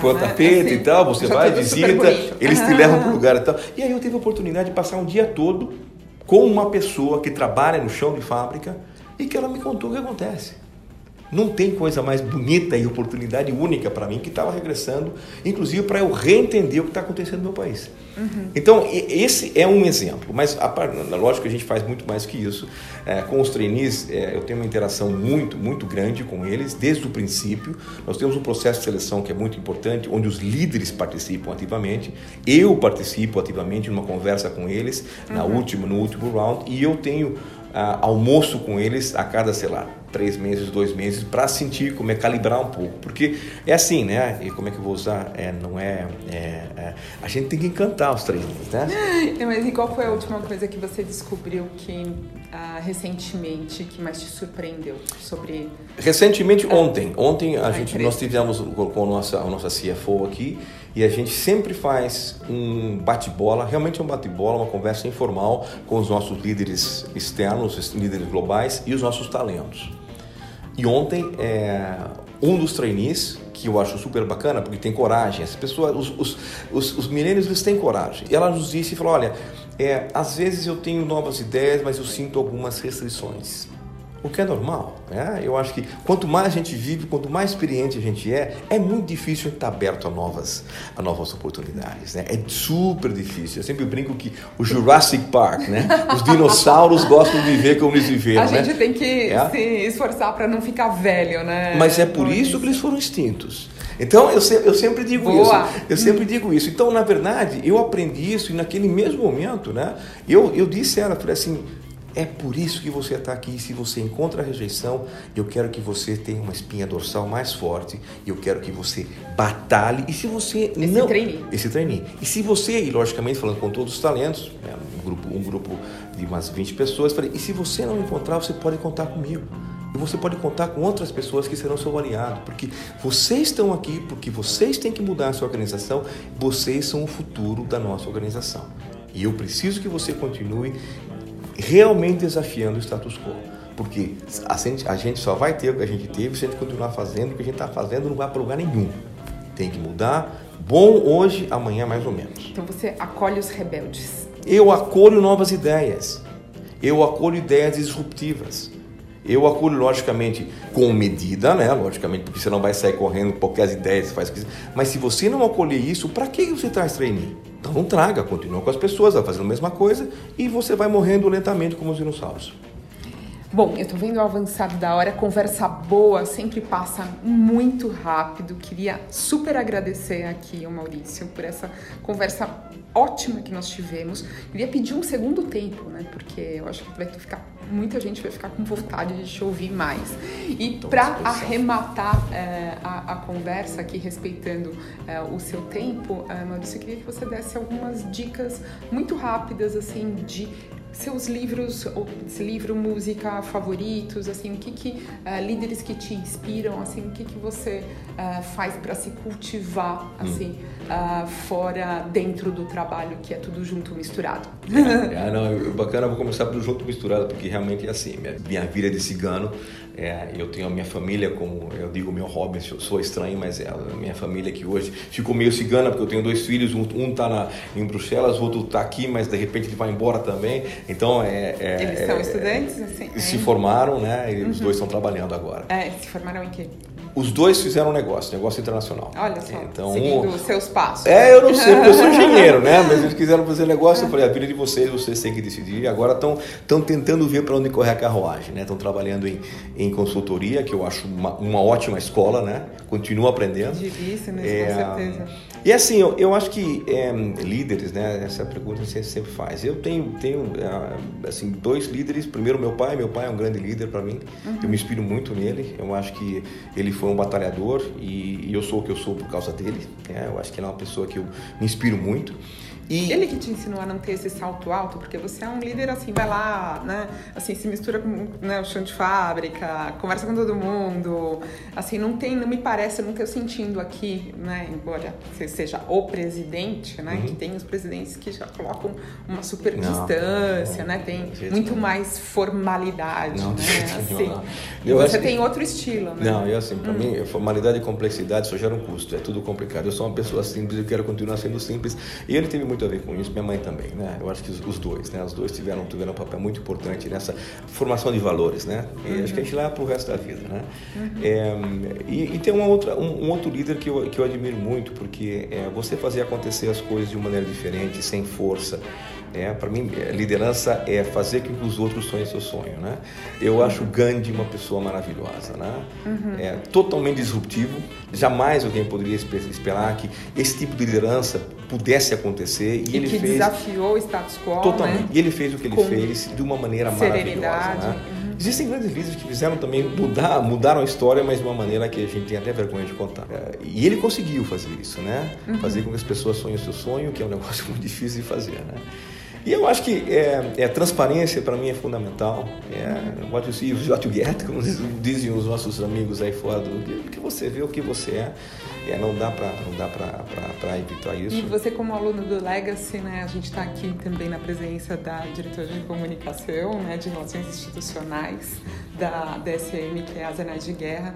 Põe o tapete assim, e tal, você vai, visita, eles te levam para o lugar e tal. E aí eu tive a oportunidade de passar um dia todo com uma pessoa que trabalha no chão de fábrica e que ela me contou o que acontece. Não tem coisa mais bonita e oportunidade única para mim que estava regressando, inclusive para eu reentender o que está acontecendo no meu país. Uhum. Então, esse é um exemplo, mas a, lógico que a gente faz muito mais que isso. É, com os trainees, é, eu tenho uma interação muito, muito grande com eles desde o princípio. Nós temos um processo de seleção que é muito importante, onde os líderes participam ativamente. Eu participo ativamente numa conversa com eles, uhum. na última, no último round, e eu tenho uh, almoço com eles a cada, sei lá, três meses, dois meses, para sentir como é calibrar um pouco. Porque é assim, né? E como é que eu vou usar? É, não é, é, é A gente tem que encantar os treinos, né? É, mas e qual foi a última coisa que você descobriu que uh, recentemente que mais te surpreendeu sobre. Recentemente, ontem. Ontem a, a gente, nós tivemos com a nossa, a nossa CFO aqui e a gente sempre faz um bate-bola, realmente um bate-bola, uma conversa informal com os nossos líderes externos, os líderes globais e os nossos talentos. E ontem, é, um dos trainees, que eu acho super bacana, porque tem coragem, as pessoas, os, os, os, os milênios, eles têm coragem. E ela nos disse e falou: olha, é, às vezes eu tenho novas ideias, mas eu sinto algumas restrições o que é normal. Né? Eu acho que quanto mais a gente vive, quanto mais experiente a gente é, é muito difícil estar aberto a novas, a novas oportunidades. Né? É super difícil. Eu sempre brinco que o Jurassic Park, né? os dinossauros gostam de viver como eles viveram. A né? gente tem que é? se esforçar para não ficar velho, né? Mas é por isso que eles foram extintos. Então eu, se, eu sempre digo Boa. isso. Eu sempre digo isso. Então, na verdade, eu aprendi isso e naquele mesmo momento, né? Eu, eu disse a ela, falei assim, é por isso que você está aqui. Se você encontra a rejeição, eu quero que você tenha uma espinha dorsal mais forte. Eu quero que você batalhe. E se você esse não treine. esse treine. E se você, e logicamente falando com todos os talentos, né, um grupo, um grupo de umas 20 pessoas, falei, e se você não encontrar, você pode contar comigo. E você pode contar com outras pessoas que serão seu aliado, porque vocês estão aqui, porque vocês têm que mudar a sua organização, vocês são o futuro da nossa organização. E eu preciso que você continue realmente desafiando o status quo. Porque a gente, a gente só vai ter o que a gente teve se a gente continuar fazendo o que a gente está fazendo, não vai para lugar nenhum. Tem que mudar. Bom hoje, amanhã mais ou menos. Então você acolhe os rebeldes. Eu acolho novas ideias. Eu acolho ideias disruptivas. Eu acolho, logicamente, com medida, né? Logicamente, porque você não vai sair correndo qualquer ideia, você faz o que Mas se você não acolher isso, para que você traz trainee? Então não traga, continua com as pessoas, vai fazendo a mesma coisa e você vai morrendo lentamente como os dinossauros. Bom, eu tô vendo o avançado da hora, conversa boa sempre passa muito rápido. Queria super agradecer aqui ao Maurício por essa conversa ótima que nós tivemos. Queria pedir um segundo tempo, né? Porque eu acho que vai ficar muita gente vai ficar com vontade de te ouvir mais. E para arrematar é, a, a, conversa aqui, respeitando é, o seu tempo, é, Maurício, eu queria que você desse algumas dicas muito rápidas, assim, de seus livros, ou livro, música favoritos, assim, o que que uh, líderes que te inspiram, assim, o que que você uh, faz para se cultivar, hum. assim, hum. Uh, fora, dentro do trabalho, que é tudo junto, misturado. É, não, bacana, vou começar pelo junto misturado, porque realmente é assim, minha, minha vida de cigano, é, eu tenho a minha família como, eu digo meu hobby, eu sou estranho, mas é a minha família que hoje ficou meio cigana, porque eu tenho dois filhos, um, um tá na, em Bruxelas, o outro tá aqui, mas de repente ele vai embora também, então é... é Eles são é, estudantes? Assim, se formaram, né, e uhum. os dois estão trabalhando agora. É, se formaram em quê? Os dois fizeram um negócio, negócio internacional. Olha só, então, seguindo os seus passos. É, eu não sei, porque eu sou engenheiro, né? Mas eles quiseram fazer negócio, eu falei, a vida de vocês, vocês têm que decidir. Agora estão tentando ver para onde correr a carruagem, né? Estão trabalhando em, em consultoria, que eu acho uma, uma ótima escola, né? Continuo aprendendo. Difícil, né? É, com certeza. E assim, eu, eu acho que é, líderes, né? Essa pergunta você sempre faz. Eu tenho, tenho é, assim, dois líderes. Primeiro, meu pai. Meu pai é um grande líder para mim. Uhum. Eu me inspiro muito nele. Eu acho que ele foi um batalhador e, e eu sou o que eu sou por causa dele. Né? Eu acho que ele é uma pessoa que eu me inspiro muito. E... Ele que te ensinou a não ter esse salto alto, porque você é um líder assim, vai lá, né? Assim, se mistura com né, o chão de fábrica, conversa com todo mundo. Assim, não tem, não me parece, eu não estou sentindo aqui, né? Embora você seja o presidente, né? Uhum. Que tem os presidentes que já colocam uma super não, distância, não, né? Tem muito não. mais formalidade, né? Assim. E você tem outro estilo, né? Não, eu assim, para hum. mim, formalidade e complexidade só gera um custo, é tudo complicado. Eu sou uma pessoa simples e quero continuar sendo simples. E ele teve muito a ver com isso, minha mãe também, né? Eu acho que os, os dois, né? Os dois tiveram, tiveram um papel muito importante nessa formação de valores, né? E uhum. acho que a gente leva para o resto da vida, né? Uhum. É, e, e, tem uma outra, um, um, outro líder que eu, que eu admiro muito, porque é você fazer acontecer as coisas de uma maneira diferente, sem força, é, para mim, liderança é fazer com que os outros sonhem seu sonho. Né? Eu acho Gandhi uma pessoa maravilhosa, né? Uhum. É totalmente disruptivo. Jamais alguém poderia esperar que esse tipo de liderança pudesse acontecer. E, e ele que fez, desafiou o status quo. Totalmente. Né? E ele fez o que ele com fez de uma maneira maravilhosa. Né? Uhum. Existem grandes líderes que fizeram também mudar, mudaram a história, mas de uma maneira que a gente tem até vergonha de contar. É, e ele conseguiu fazer isso, né? Uhum. Fazer com que as pessoas sonhem o seu sonho, que é um negócio muito difícil de fazer, né? E eu acho que é, é transparência para mim é fundamental. É, what you see what you get, como dizem os nossos amigos aí fora do que você vê, o que você é. é não dá para não dá para evitar isso. E você como aluno do Legacy, né, a gente está aqui também na presença da diretora de comunicação, né, de relações institucionais da DSM, que é a Zenaide Guerra.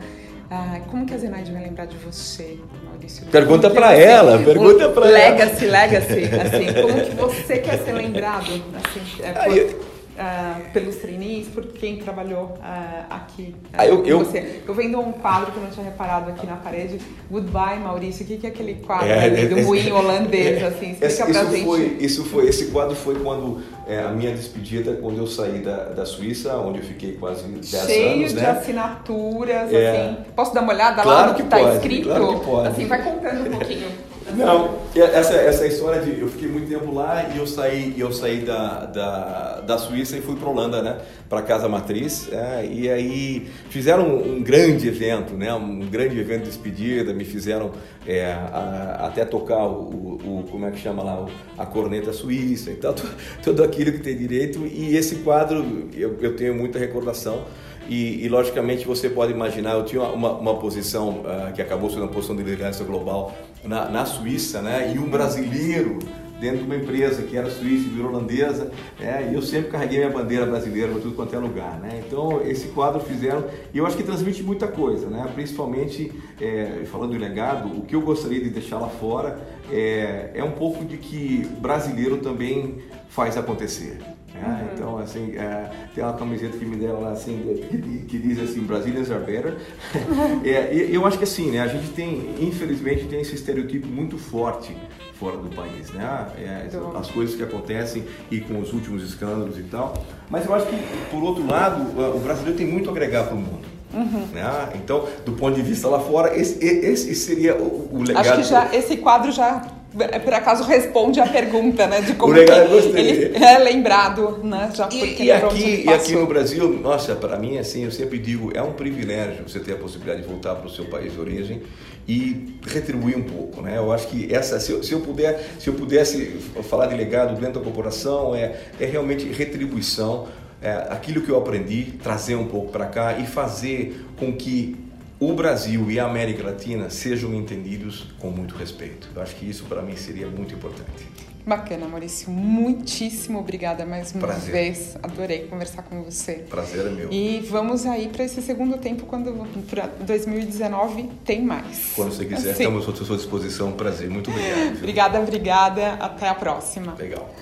Ah, como que a Zenaide vai lembrar de você, Maurício? Pergunta para ela, pergunta para ela. Legacy, legacy, assim, como que você quer ser lembrado? Assim, é, por... uh, pelos trainees, por quem trabalhou uh, aqui uh, ah, eu, eu, você. Eu vendo um quadro que eu não tinha reparado aqui na parede, Goodbye Maurício, o que, que é aquele quadro é, do é, moinho holandês, é, assim, explica esse, pra isso gente. Foi, isso foi, esse quadro foi quando é, a minha despedida, quando eu saí da, da Suíça, onde eu fiquei quase 10 anos, Cheio de né? assinaturas, é. assim, posso dar uma olhada claro lá no que está escrito? Claro que pode. Assim, vai contando um pouquinho. Não, essa, essa história de eu fiquei muito tempo lá e eu saí, eu saí da, da, da Suíça e fui para Holanda, né? Para casa matriz. É, e aí fizeram um, um, grande evento, né? Um grande evento de despedida, me fizeram é, a, até tocar o, o, como é que chama lá, a corneta suíça e tudo aquilo que tem direito. E esse quadro eu, eu tenho muita recordação. E, e, logicamente você pode imaginar, eu tinha uma, uma posição uh, que acabou sendo uma posição de liderança global na, na Suíça, né? E um brasileiro dentro de uma empresa que era suíça e virou holandesa, né? e eu sempre carreguei minha bandeira brasileira para tudo quanto é lugar. Né? Então, esse quadro fizeram, e eu acho que transmite muita coisa, né? principalmente, é, falando em legado, o que eu gostaria de deixar lá fora é, é um pouco de que brasileiro também faz acontecer. Uhum. Então, assim, é, tem uma camiseta que me deram lá, assim, que, que diz assim, Brazilians are better. é, eu acho que assim, né, a gente tem, infelizmente, tem esse estereotipo muito forte fora do país, né? É, as coisas que acontecem e com os últimos escândalos e tal. Mas eu acho que, por outro lado, o brasileiro tem muito a agregar para o mundo. Uhum. Né? Então, do ponto de vista lá fora, esse, esse seria o, o legado. Acho que já, esse quadro já por acaso responde à pergunta, né, de como ele é lembrado, né, já e, e aqui e aqui no Brasil, nossa, para mim assim, eu sempre digo, é um privilégio você ter a possibilidade de voltar para o seu país de origem e retribuir um pouco, né? Eu acho que essa, se eu, se eu puder, se eu pudesse falar de legado dentro da corporação, é, é realmente retribuição, é, aquilo que eu aprendi, trazer um pouco para cá e fazer com que o Brasil e a América Latina sejam entendidos com muito respeito. Eu acho que isso para mim seria muito importante. Bacana, Maurício. Muitíssimo obrigada mais uma Prazer. vez. Adorei conversar com você. Prazer é meu. E vamos aí para esse segundo tempo, quando para 2019 tem mais. Quando você quiser, assim. estamos à sua disposição. Prazer. Muito obrigado. obrigada, obrigada. Até a próxima. Legal.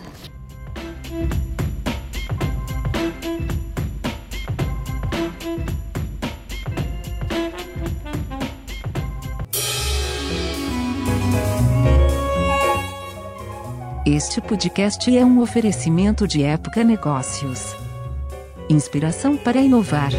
Este podcast é um oferecimento de Época Negócios. Inspiração para inovar.